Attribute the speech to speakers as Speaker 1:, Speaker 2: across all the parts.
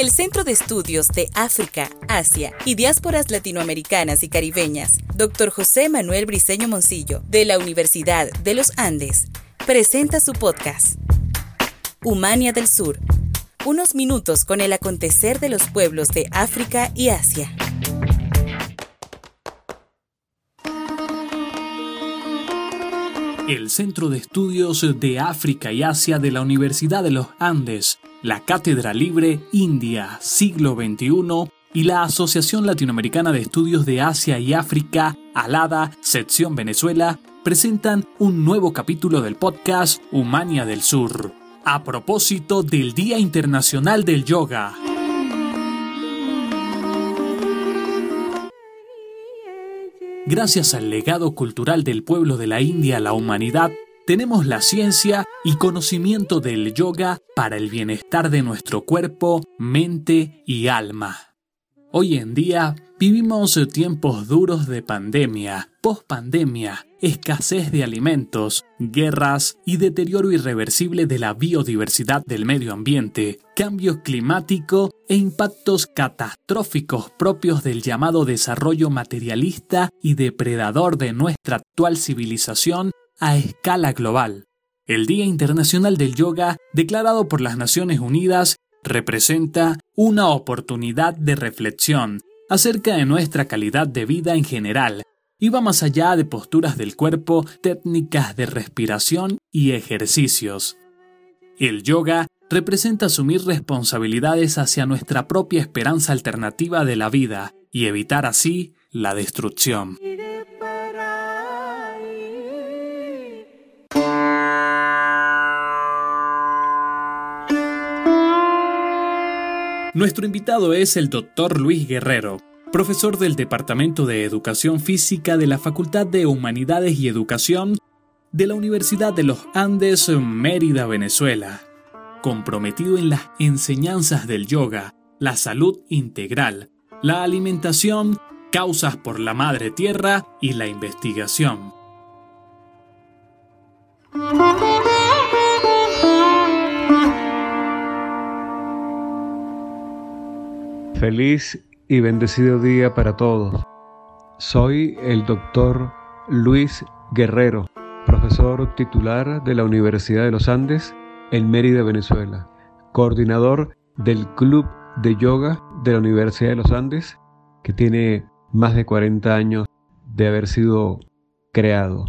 Speaker 1: El Centro de Estudios de África, Asia y Diásporas Latinoamericanas y Caribeñas, Dr. José Manuel Briceño Moncillo, de la Universidad de los Andes, presenta su podcast, Humania del Sur. Unos minutos con el acontecer de los pueblos de África y Asia.
Speaker 2: El Centro de Estudios de África y Asia de la Universidad de los Andes la Cátedra Libre India, siglo XXI, y la Asociación Latinoamericana de Estudios de Asia y África, ALADA, sección Venezuela, presentan un nuevo capítulo del podcast Humania del Sur, a propósito del Día Internacional del Yoga. Gracias al legado cultural del pueblo de la India, la humanidad tenemos la ciencia y conocimiento del yoga para el bienestar de nuestro cuerpo, mente y alma. Hoy en día vivimos tiempos duros de pandemia, pospandemia, escasez de alimentos, guerras y deterioro irreversible de la biodiversidad del medio ambiente, cambio climático e impactos catastróficos propios del llamado desarrollo materialista y depredador de nuestra actual civilización a escala global. El Día Internacional del Yoga, declarado por las Naciones Unidas, representa una oportunidad de reflexión acerca de nuestra calidad de vida en general y va más allá de posturas del cuerpo, técnicas de respiración y ejercicios. El yoga representa asumir responsabilidades hacia nuestra propia esperanza alternativa de la vida y evitar así la destrucción. Nuestro invitado es el doctor Luis Guerrero, profesor del Departamento de Educación Física de la Facultad de Humanidades y Educación de la Universidad de los Andes, Mérida, Venezuela, comprometido en las enseñanzas del yoga, la salud integral, la alimentación, causas por la madre tierra y la investigación.
Speaker 3: Feliz y bendecido día para todos. Soy el doctor Luis Guerrero, profesor titular de la Universidad de los Andes en Mérida, Venezuela, coordinador del Club de Yoga de la Universidad de los Andes, que tiene más de 40 años de haber sido creado.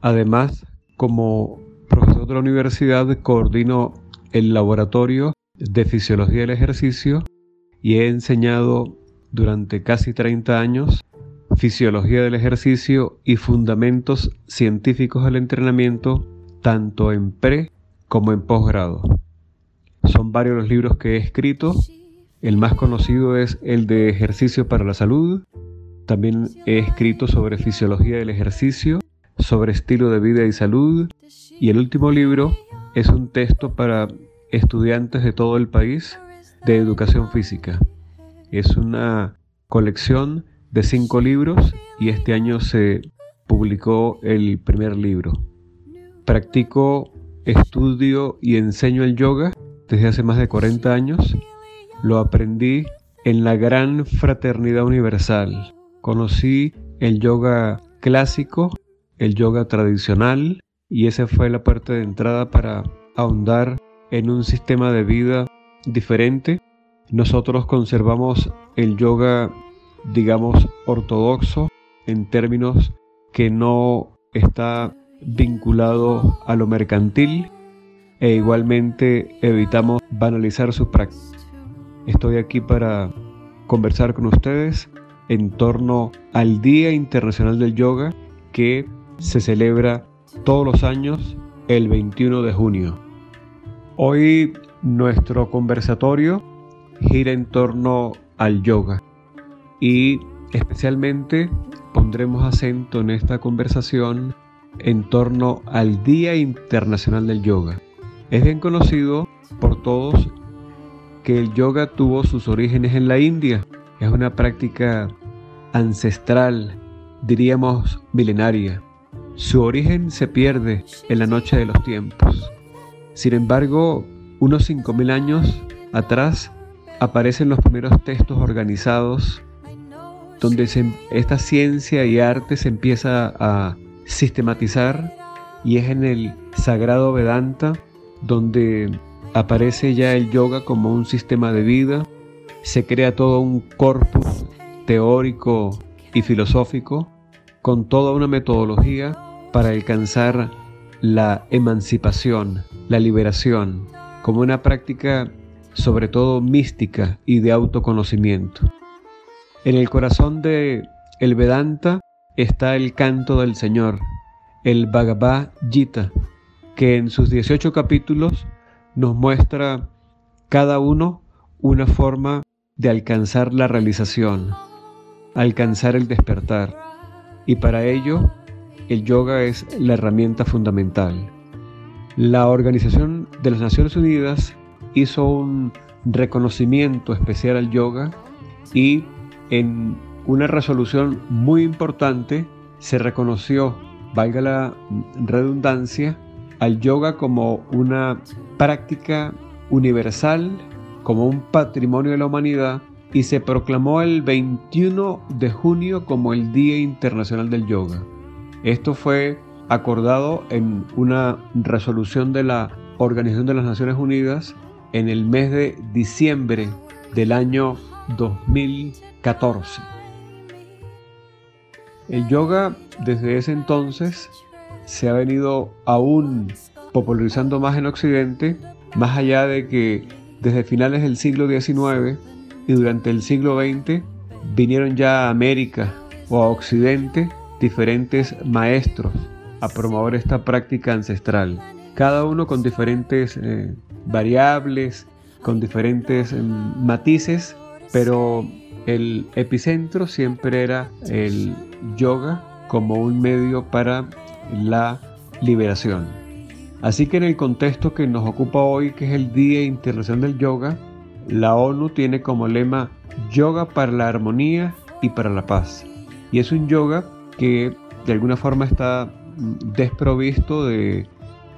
Speaker 3: Además, como profesor de la universidad, coordino el laboratorio de fisiología del ejercicio y he enseñado durante casi 30 años fisiología del ejercicio y fundamentos científicos del entrenamiento tanto en pre como en posgrado. Son varios los libros que he escrito. El más conocido es el de Ejercicio para la Salud. También he escrito sobre fisiología del ejercicio, sobre estilo de vida y salud. Y el último libro es un texto para estudiantes de todo el país de educación física. Es una colección de cinco libros y este año se publicó el primer libro. Practico, estudio y enseño el yoga desde hace más de 40 años. Lo aprendí en la gran fraternidad universal. Conocí el yoga clásico, el yoga tradicional y esa fue la parte de entrada para ahondar en un sistema de vida diferente. Nosotros conservamos el yoga, digamos, ortodoxo en términos que no está vinculado a lo mercantil e igualmente evitamos banalizar su práctica. Estoy aquí para conversar con ustedes en torno al Día Internacional del Yoga que se celebra todos los años el 21 de junio. Hoy nuestro conversatorio gira en torno al yoga y especialmente pondremos acento en esta conversación en torno al Día Internacional del Yoga. Es bien conocido por todos que el yoga tuvo sus orígenes en la India. Es una práctica ancestral, diríamos milenaria. Su origen se pierde en la noche de los tiempos. Sin embargo, unos 5.000 años atrás aparecen los primeros textos organizados donde esta ciencia y arte se empieza a sistematizar y es en el sagrado Vedanta donde aparece ya el yoga como un sistema de vida, se crea todo un corpus teórico y filosófico con toda una metodología para alcanzar la emancipación, la liberación, como una práctica sobre todo mística y de autoconocimiento. En el corazón de el Vedanta está el canto del Señor, el Bhagavad Gita, que en sus 18 capítulos nos muestra cada uno una forma de alcanzar la realización, alcanzar el despertar. Y para ello, el yoga es la herramienta fundamental. La Organización de las Naciones Unidas hizo un reconocimiento especial al yoga y en una resolución muy importante se reconoció, valga la redundancia, al yoga como una práctica universal, como un patrimonio de la humanidad y se proclamó el 21 de junio como el Día Internacional del Yoga. Esto fue acordado en una resolución de la Organización de las Naciones Unidas en el mes de diciembre del año 2014. El yoga desde ese entonces se ha venido aún popularizando más en Occidente, más allá de que desde finales del siglo XIX y durante el siglo XX vinieron ya a América o a Occidente diferentes maestros a promover esta práctica ancestral, cada uno con diferentes eh, variables, con diferentes eh, matices, pero el epicentro siempre era el yoga como un medio para la liberación. Así que en el contexto que nos ocupa hoy, que es el Día Internacional del Yoga, la ONU tiene como lema Yoga para la armonía y para la paz. Y es un yoga que de alguna forma está desprovisto de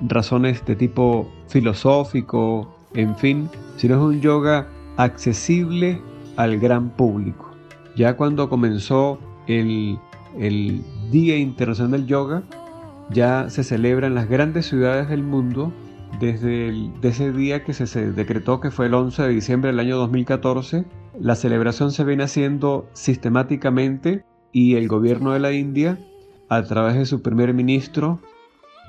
Speaker 3: razones de tipo filosófico, en fin, sino es un yoga accesible al gran público. Ya cuando comenzó el, el Día Internacional del Yoga, ya se celebra en las grandes ciudades del mundo desde ese día que se, decretó que fue el 11 de diciembre del año 2014. La celebración se viene haciendo sistemáticamente y el gobierno de la India, a través de su primer ministro,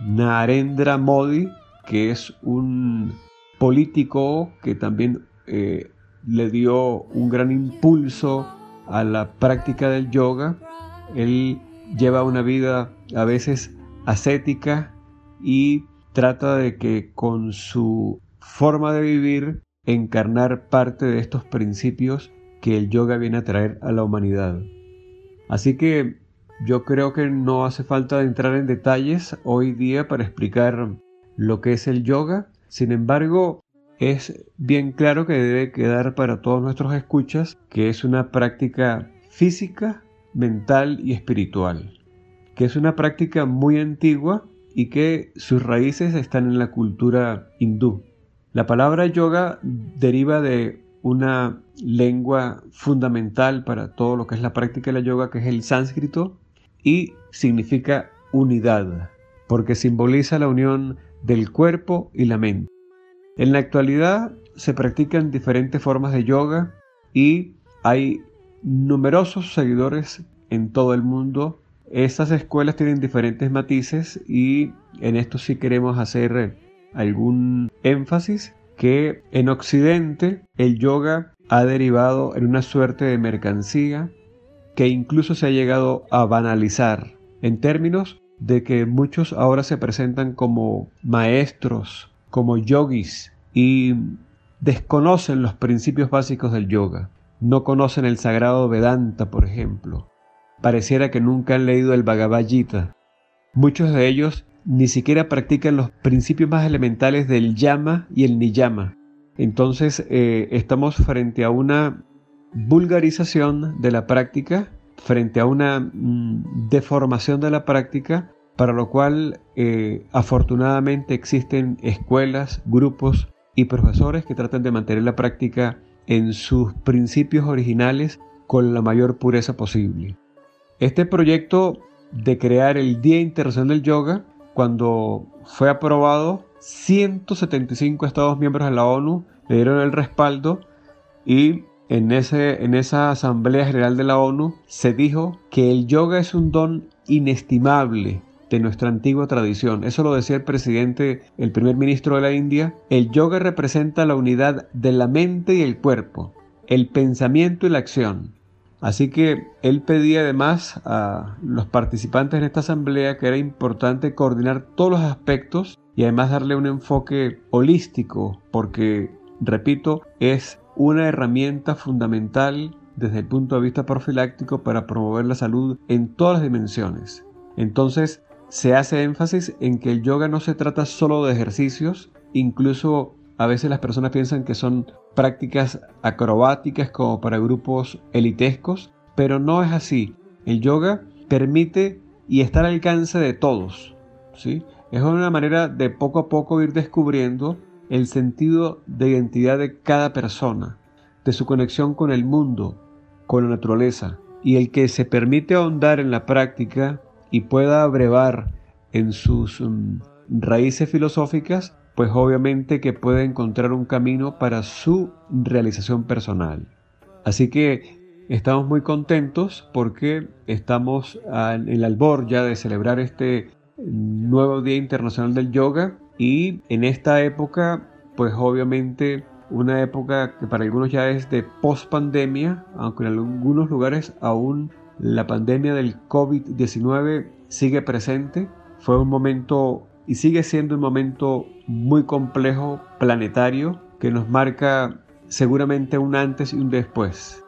Speaker 3: Narendra Modi, que es un político que también eh, le dio un gran impulso a la práctica del yoga. Él lleva una vida a veces ascética y trata de que con su forma de vivir encarnar parte de estos principios que el yoga viene a traer a la humanidad. Así que yo creo que no hace falta entrar en detalles hoy día para explicar lo que es el yoga. Sin embargo, es bien claro que debe quedar para todos nuestros escuchas que es una práctica física, mental y espiritual que es una práctica muy antigua y que sus raíces están en la cultura hindú. La palabra yoga deriva de una lengua fundamental para todo lo que es la práctica de la yoga, que es el sánscrito, y significa unidad, porque simboliza la unión del cuerpo y la mente. En la actualidad se practican diferentes formas de yoga y hay numerosos seguidores en todo el mundo estas escuelas tienen diferentes matices y en esto sí queremos hacer algún énfasis que en Occidente el yoga ha derivado en una suerte de mercancía que incluso se ha llegado a banalizar en términos de que muchos ahora se presentan como maestros, como yogis y desconocen los principios básicos del yoga. No conocen el sagrado Vedanta, por ejemplo pareciera que nunca han leído el Bhagavad Gita. Muchos de ellos ni siquiera practican los principios más elementales del yama y el niyama. Entonces eh, estamos frente a una vulgarización de la práctica, frente a una mm, deformación de la práctica, para lo cual eh, afortunadamente existen escuelas, grupos y profesores que tratan de mantener la práctica en sus principios originales con la mayor pureza posible. Este proyecto de crear el Día Internacional del Yoga, cuando fue aprobado, 175 Estados miembros de la ONU le dieron el respaldo y en, ese, en esa Asamblea General de la ONU se dijo que el yoga es un don inestimable de nuestra antigua tradición. Eso lo decía el presidente, el primer ministro de la India. El yoga representa la unidad de la mente y el cuerpo, el pensamiento y la acción. Así que él pedía además a los participantes en esta asamblea que era importante coordinar todos los aspectos y además darle un enfoque holístico, porque, repito, es una herramienta fundamental desde el punto de vista profiláctico para promover la salud en todas las dimensiones. Entonces, se hace énfasis en que el yoga no se trata solo de ejercicios, incluso a veces las personas piensan que son prácticas acrobáticas como para grupos elitescos, pero no es así. El yoga permite y está al alcance de todos. ¿sí? Es una manera de poco a poco ir descubriendo el sentido de identidad de cada persona, de su conexión con el mundo, con la naturaleza, y el que se permite ahondar en la práctica y pueda abrevar en sus mm, raíces filosóficas, pues obviamente que puede encontrar un camino para su realización personal. Así que estamos muy contentos porque estamos en el albor ya de celebrar este nuevo Día Internacional del Yoga y en esta época, pues obviamente una época que para algunos ya es de post pandemia, aunque en algunos lugares aún la pandemia del COVID-19 sigue presente. Fue un momento y sigue siendo un momento muy complejo, planetario, que nos marca seguramente un antes y un después.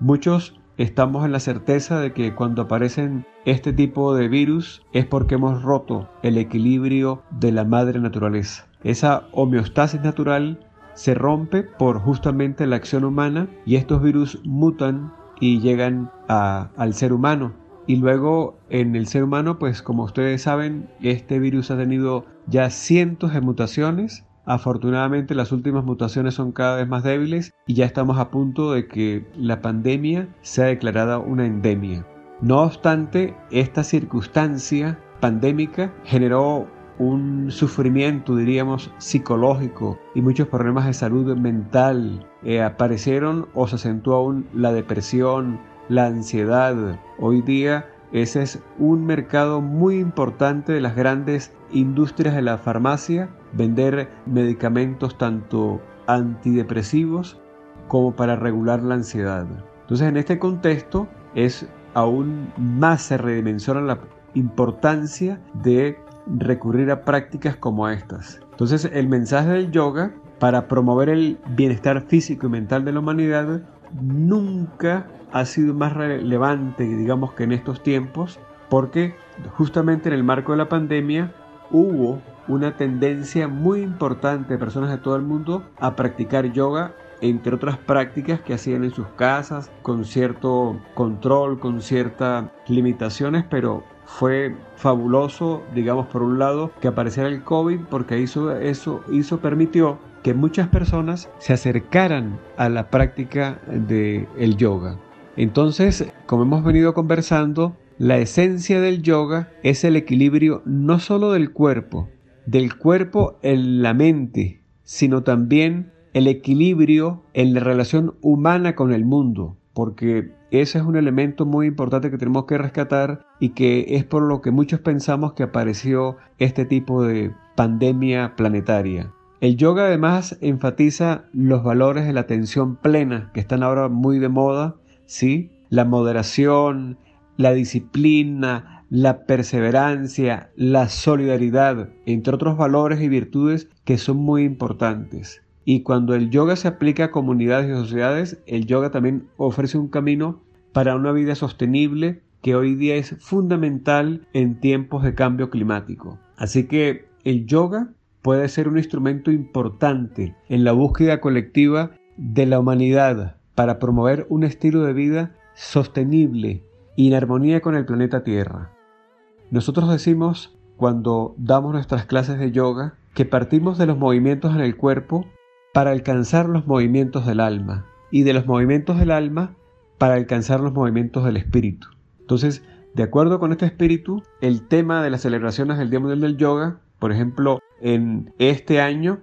Speaker 3: Muchos estamos en la certeza de que cuando aparecen este tipo de virus es porque hemos roto el equilibrio de la madre naturaleza. Esa homeostasis natural se rompe por justamente la acción humana y estos virus mutan y llegan al ser humano. Y luego en el ser humano, pues como ustedes saben, este virus ha tenido ya cientos de mutaciones Afortunadamente las últimas mutaciones son cada vez más débiles y ya estamos a punto de que la pandemia sea declarada una endemia. No obstante, esta circunstancia pandémica generó un sufrimiento, diríamos, psicológico y muchos problemas de salud mental. Eh, aparecieron o se acentuó aún la depresión, la ansiedad. Hoy día ese es un mercado muy importante de las grandes industrias de la farmacia vender medicamentos tanto antidepresivos como para regular la ansiedad. Entonces en este contexto es aún más se redimensiona la importancia de recurrir a prácticas como estas. Entonces el mensaje del yoga para promover el bienestar físico y mental de la humanidad nunca ha sido más relevante, digamos, que en estos tiempos, porque justamente en el marco de la pandemia hubo una tendencia muy importante de personas de todo el mundo a practicar yoga entre otras prácticas que hacían en sus casas, con cierto control, con ciertas limitaciones, pero fue fabuloso, digamos, por un lado, que apareciera el COVID, porque hizo, eso hizo, permitió que muchas personas se acercaran a la práctica del el yoga. Entonces, como hemos venido conversando, la esencia del yoga es el equilibrio no solo del cuerpo, del cuerpo en la mente, sino también el equilibrio en la relación humana con el mundo, porque ese es un elemento muy importante que tenemos que rescatar y que es por lo que muchos pensamos que apareció este tipo de pandemia planetaria. El yoga además enfatiza los valores de la atención plena, que están ahora muy de moda, ¿sí? La moderación, la disciplina, la perseverancia, la solidaridad, entre otros valores y virtudes que son muy importantes. Y cuando el yoga se aplica a comunidades y sociedades, el yoga también ofrece un camino para una vida sostenible que hoy día es fundamental en tiempos de cambio climático. Así que el yoga puede ser un instrumento importante en la búsqueda colectiva de la humanidad para promover un estilo de vida sostenible y en armonía con el planeta Tierra. Nosotros decimos cuando damos nuestras clases de yoga que partimos de los movimientos en el cuerpo para alcanzar los movimientos del alma. y de los movimientos del alma para alcanzar los movimientos del espíritu. Entonces, de acuerdo con este espíritu, el tema de las celebraciones del Día Mundial del Yoga, por ejemplo, en este año,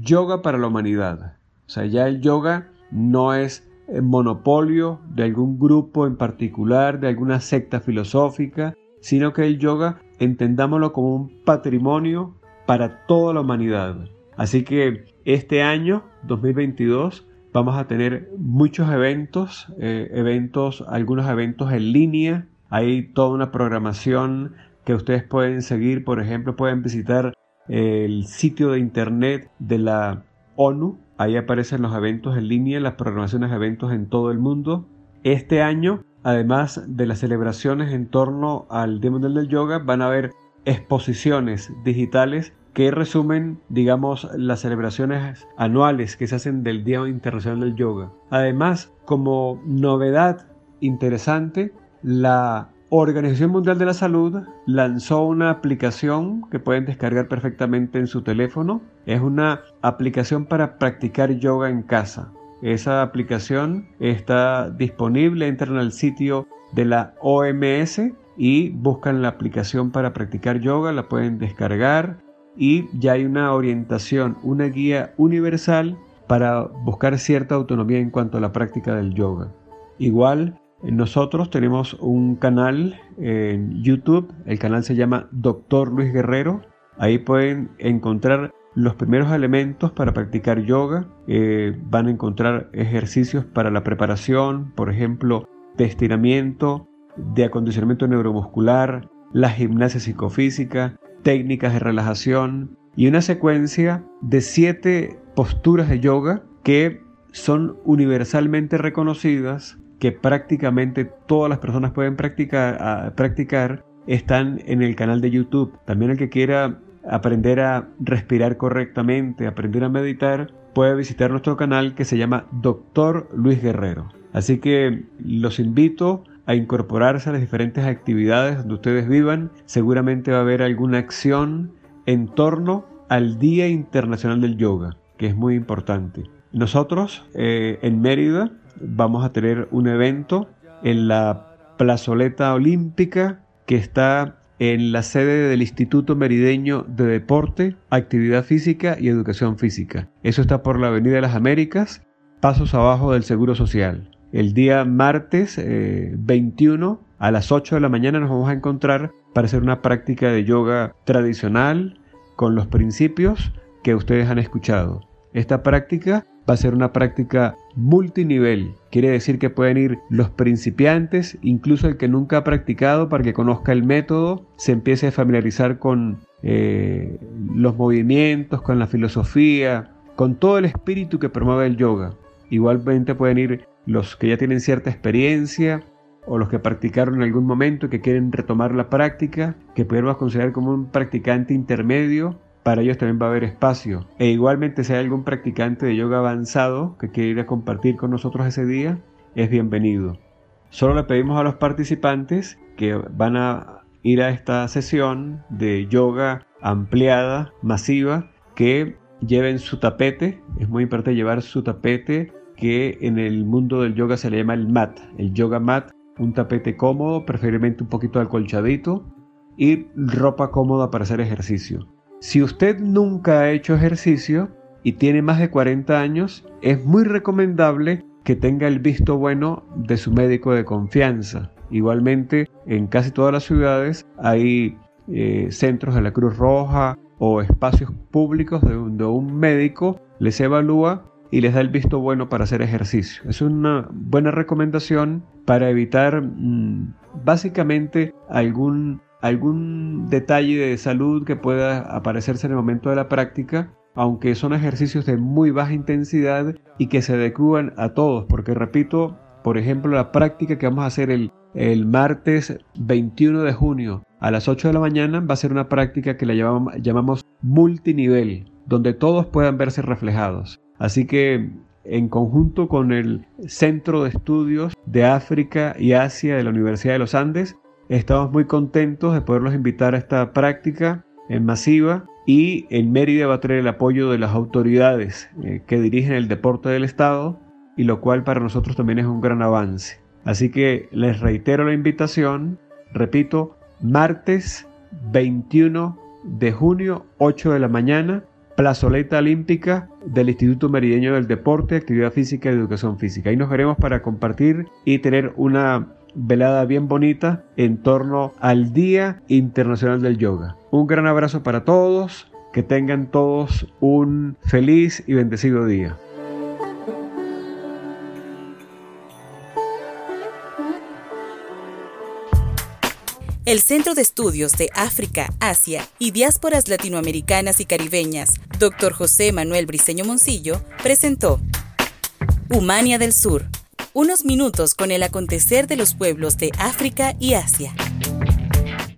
Speaker 3: yoga para la humanidad. O sea, ya el yoga no es monopolio de algún grupo en particular, de alguna secta filosófica, sino que el yoga entendámoslo como un patrimonio para toda la humanidad. Así que este año 2022 vamos a tener muchos eventos, eh, eventos, algunos eventos en línea. Hay toda una programación que ustedes pueden seguir. Por ejemplo, pueden visitar el sitio de internet de la ONU. Ahí aparecen los eventos en línea, las programaciones de eventos en todo el mundo. Este año, además de las celebraciones en torno al Día Mundial del Yoga, van a haber exposiciones digitales que resumen, digamos, las celebraciones anuales que se hacen del Día Internacional del Yoga. Además, como novedad interesante, la Organización Mundial de la Salud lanzó una aplicación que pueden descargar perfectamente en su teléfono. Es una aplicación para practicar yoga en casa. Esa aplicación está disponible, entran al sitio de la OMS y buscan la aplicación para practicar yoga, la pueden descargar y ya hay una orientación, una guía universal para buscar cierta autonomía en cuanto a la práctica del yoga. Igual nosotros tenemos un canal en YouTube, el canal se llama Doctor Luis Guerrero. Ahí pueden encontrar los primeros elementos para practicar yoga. Eh, van a encontrar ejercicios para la preparación, por ejemplo, de estiramiento, de acondicionamiento neuromuscular, la gimnasia psicofísica, técnicas de relajación y una secuencia de siete posturas de yoga que son universalmente reconocidas que prácticamente todas las personas pueden practicar, practicar están en el canal de YouTube. También el que quiera aprender a respirar correctamente, aprender a meditar, puede visitar nuestro canal que se llama Doctor Luis Guerrero. Así que los invito a incorporarse a las diferentes actividades donde ustedes vivan. Seguramente va a haber alguna acción en torno al Día Internacional del Yoga, que es muy importante. Nosotros eh, en Mérida vamos a tener un evento en la plazoleta olímpica que está en la sede del Instituto Merideño de Deporte, Actividad Física y Educación Física. Eso está por la Avenida de las Américas, pasos abajo del Seguro Social. El día martes 21 eh, a las 8 de la mañana nos vamos a encontrar para hacer una práctica de yoga tradicional con los principios que ustedes han escuchado. Esta práctica va a ser una práctica multinivel. Quiere decir que pueden ir los principiantes, incluso el que nunca ha practicado, para que conozca el método, se empiece a familiarizar con eh, los movimientos, con la filosofía, con todo el espíritu que promueve el yoga. Igualmente pueden ir los que ya tienen cierta experiencia o los que practicaron en algún momento y que quieren retomar la práctica, que podemos considerar como un practicante intermedio para ellos también va a haber espacio. E igualmente si hay algún practicante de yoga avanzado que quiera ir a compartir con nosotros ese día, es bienvenido. Solo le pedimos a los participantes que van a ir a esta sesión de yoga ampliada, masiva, que lleven su tapete. Es muy importante llevar su tapete que en el mundo del yoga se le llama el mat. El yoga mat, un tapete cómodo, preferiblemente un poquito acolchadito y ropa cómoda para hacer ejercicio. Si usted nunca ha hecho ejercicio y tiene más de 40 años, es muy recomendable que tenga el visto bueno de su médico de confianza. Igualmente, en casi todas las ciudades hay eh, centros de la Cruz Roja o espacios públicos donde un médico les evalúa y les da el visto bueno para hacer ejercicio. Es una buena recomendación para evitar mm, básicamente algún algún detalle de salud que pueda aparecerse en el momento de la práctica, aunque son ejercicios de muy baja intensidad y que se adecuan a todos, porque repito, por ejemplo, la práctica que vamos a hacer el, el martes 21 de junio a las 8 de la mañana va a ser una práctica que la llamamos, llamamos multinivel, donde todos puedan verse reflejados. Así que en conjunto con el Centro de Estudios de África y Asia de la Universidad de los Andes, Estamos muy contentos de poderlos invitar a esta práctica en masiva y en Mérida va a tener el apoyo de las autoridades eh, que dirigen el deporte del Estado y lo cual para nosotros también es un gran avance. Así que les reitero la invitación, repito, martes 21 de junio, 8 de la mañana, plazoleta olímpica del Instituto Merideño del Deporte, Actividad Física y Educación Física. Ahí nos veremos para compartir y tener una velada bien bonita en torno al Día Internacional del Yoga. Un gran abrazo para todos, que tengan todos un feliz y bendecido día.
Speaker 1: El Centro de Estudios de África, Asia y Diásporas Latinoamericanas y Caribeñas, Dr. José Manuel Briceño Moncillo, presentó Humania del Sur, unos minutos con el acontecer de los pueblos de África y Asia.